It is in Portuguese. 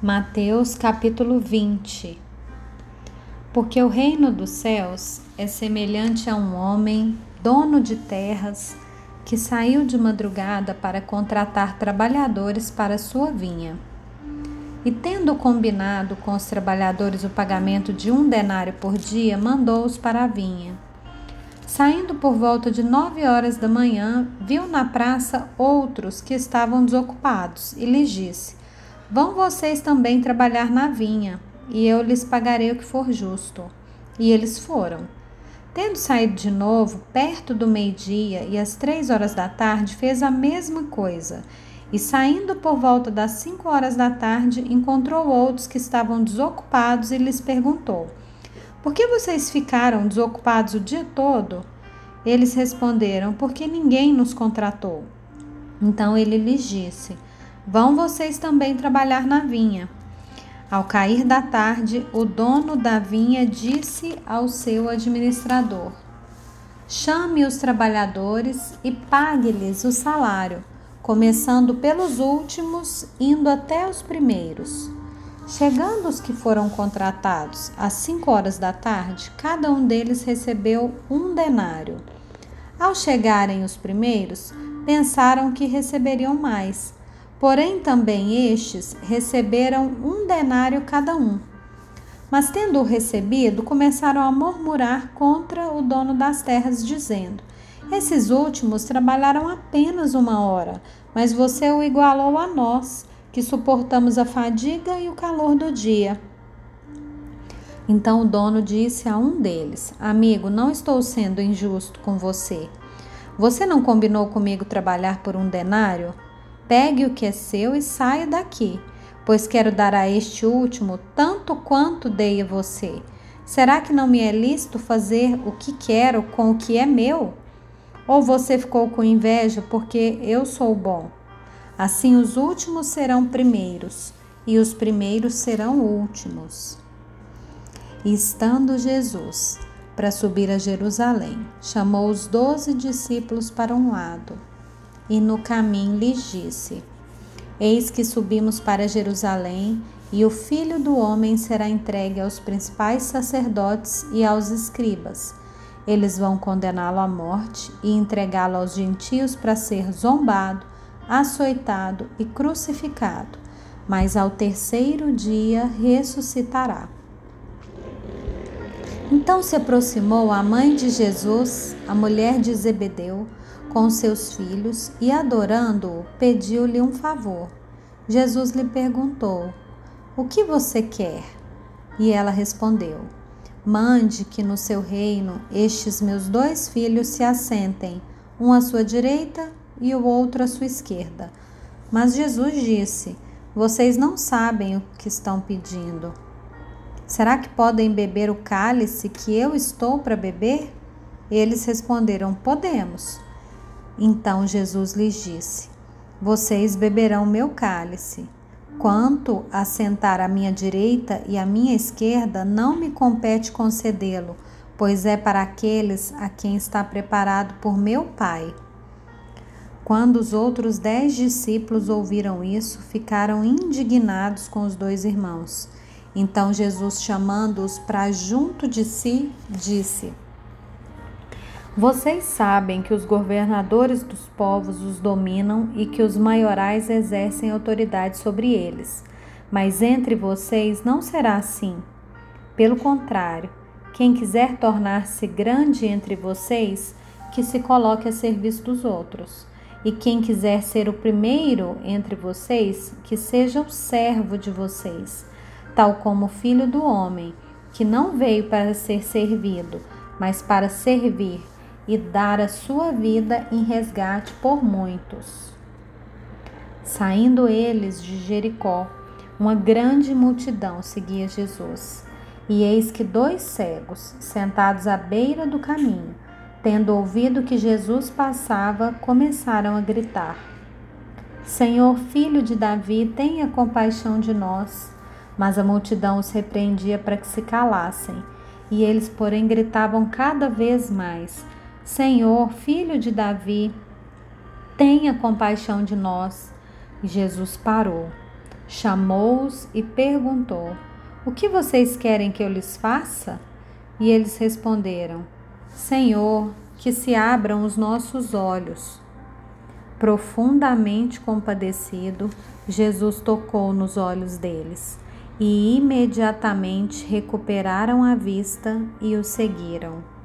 Mateus capítulo 20 Porque o reino dos céus é semelhante a um homem, dono de terras, que saiu de madrugada para contratar trabalhadores para sua vinha. E tendo combinado com os trabalhadores o pagamento de um denário por dia, mandou-os para a vinha. Saindo por volta de nove horas da manhã, viu na praça outros que estavam desocupados e lhes disse: Vão vocês também trabalhar na vinha, e eu lhes pagarei o que for justo. E eles foram. Tendo saído de novo, perto do meio-dia e às três horas da tarde, fez a mesma coisa. E saindo por volta das cinco horas da tarde, encontrou outros que estavam desocupados e lhes perguntou: Por que vocês ficaram desocupados o dia todo? Eles responderam: Porque ninguém nos contratou. Então ele lhes disse: Vão vocês também trabalhar na vinha. Ao cair da tarde, o dono da vinha disse ao seu administrador: Chame os trabalhadores e pague-lhes o salário, começando pelos últimos, indo até os primeiros. Chegando os que foram contratados às cinco horas da tarde, cada um deles recebeu um denário. Ao chegarem os primeiros, pensaram que receberiam mais Porém, também estes receberam um denário cada um. Mas, tendo-o recebido, começaram a murmurar contra o dono das terras, dizendo: Esses últimos trabalharam apenas uma hora, mas você o igualou a nós, que suportamos a fadiga e o calor do dia. Então o dono disse a um deles: Amigo, não estou sendo injusto com você. Você não combinou comigo trabalhar por um denário? Pegue o que é seu e saia daqui, pois quero dar a este último tanto quanto dei a você. Será que não me é lícito fazer o que quero com o que é meu? Ou você ficou com inveja porque eu sou bom? Assim os últimos serão primeiros, e os primeiros serão últimos. Estando Jesus para subir a Jerusalém, chamou os doze discípulos para um lado e no caminho lhes disse: Eis que subimos para Jerusalém, e o filho do homem será entregue aos principais sacerdotes e aos escribas. Eles vão condená-lo à morte e entregá-lo aos gentios para ser zombado, açoitado e crucificado, mas ao terceiro dia ressuscitará. Então se aproximou a mãe de Jesus, a mulher de Zebedeu, com seus filhos e, adorando-o, pediu-lhe um favor. Jesus lhe perguntou: O que você quer? E ela respondeu: Mande que no seu reino estes meus dois filhos se assentem, um à sua direita e o outro à sua esquerda. Mas Jesus disse: Vocês não sabem o que estão pedindo. Será que podem beber o cálice que eu estou para beber? Eles responderam: Podemos. Então Jesus lhes disse: Vocês beberão meu cálice. Quanto a sentar à minha direita e à minha esquerda, não me compete concedê-lo, pois é para aqueles a quem está preparado por meu Pai. Quando os outros dez discípulos ouviram isso, ficaram indignados com os dois irmãos. Então Jesus, chamando-os para junto de si, disse: vocês sabem que os governadores dos povos os dominam e que os maiorais exercem autoridade sobre eles. Mas entre vocês não será assim. Pelo contrário, quem quiser tornar-se grande entre vocês, que se coloque a serviço dos outros. E quem quiser ser o primeiro entre vocês, que seja o servo de vocês, tal como o filho do homem, que não veio para ser servido, mas para servir e dar a sua vida em resgate por muitos. Saindo eles de Jericó, uma grande multidão seguia Jesus. E eis que dois cegos, sentados à beira do caminho, tendo ouvido que Jesus passava, começaram a gritar: Senhor, filho de Davi, tenha compaixão de nós. Mas a multidão os repreendia para que se calassem, e eles, porém, gritavam cada vez mais: Senhor, filho de Davi, tenha compaixão de nós. E Jesus parou. Chamou-os e perguntou: O que vocês querem que eu lhes faça? E eles responderam: Senhor, que se abram os nossos olhos. Profundamente compadecido, Jesus tocou nos olhos deles e imediatamente recuperaram a vista e o seguiram.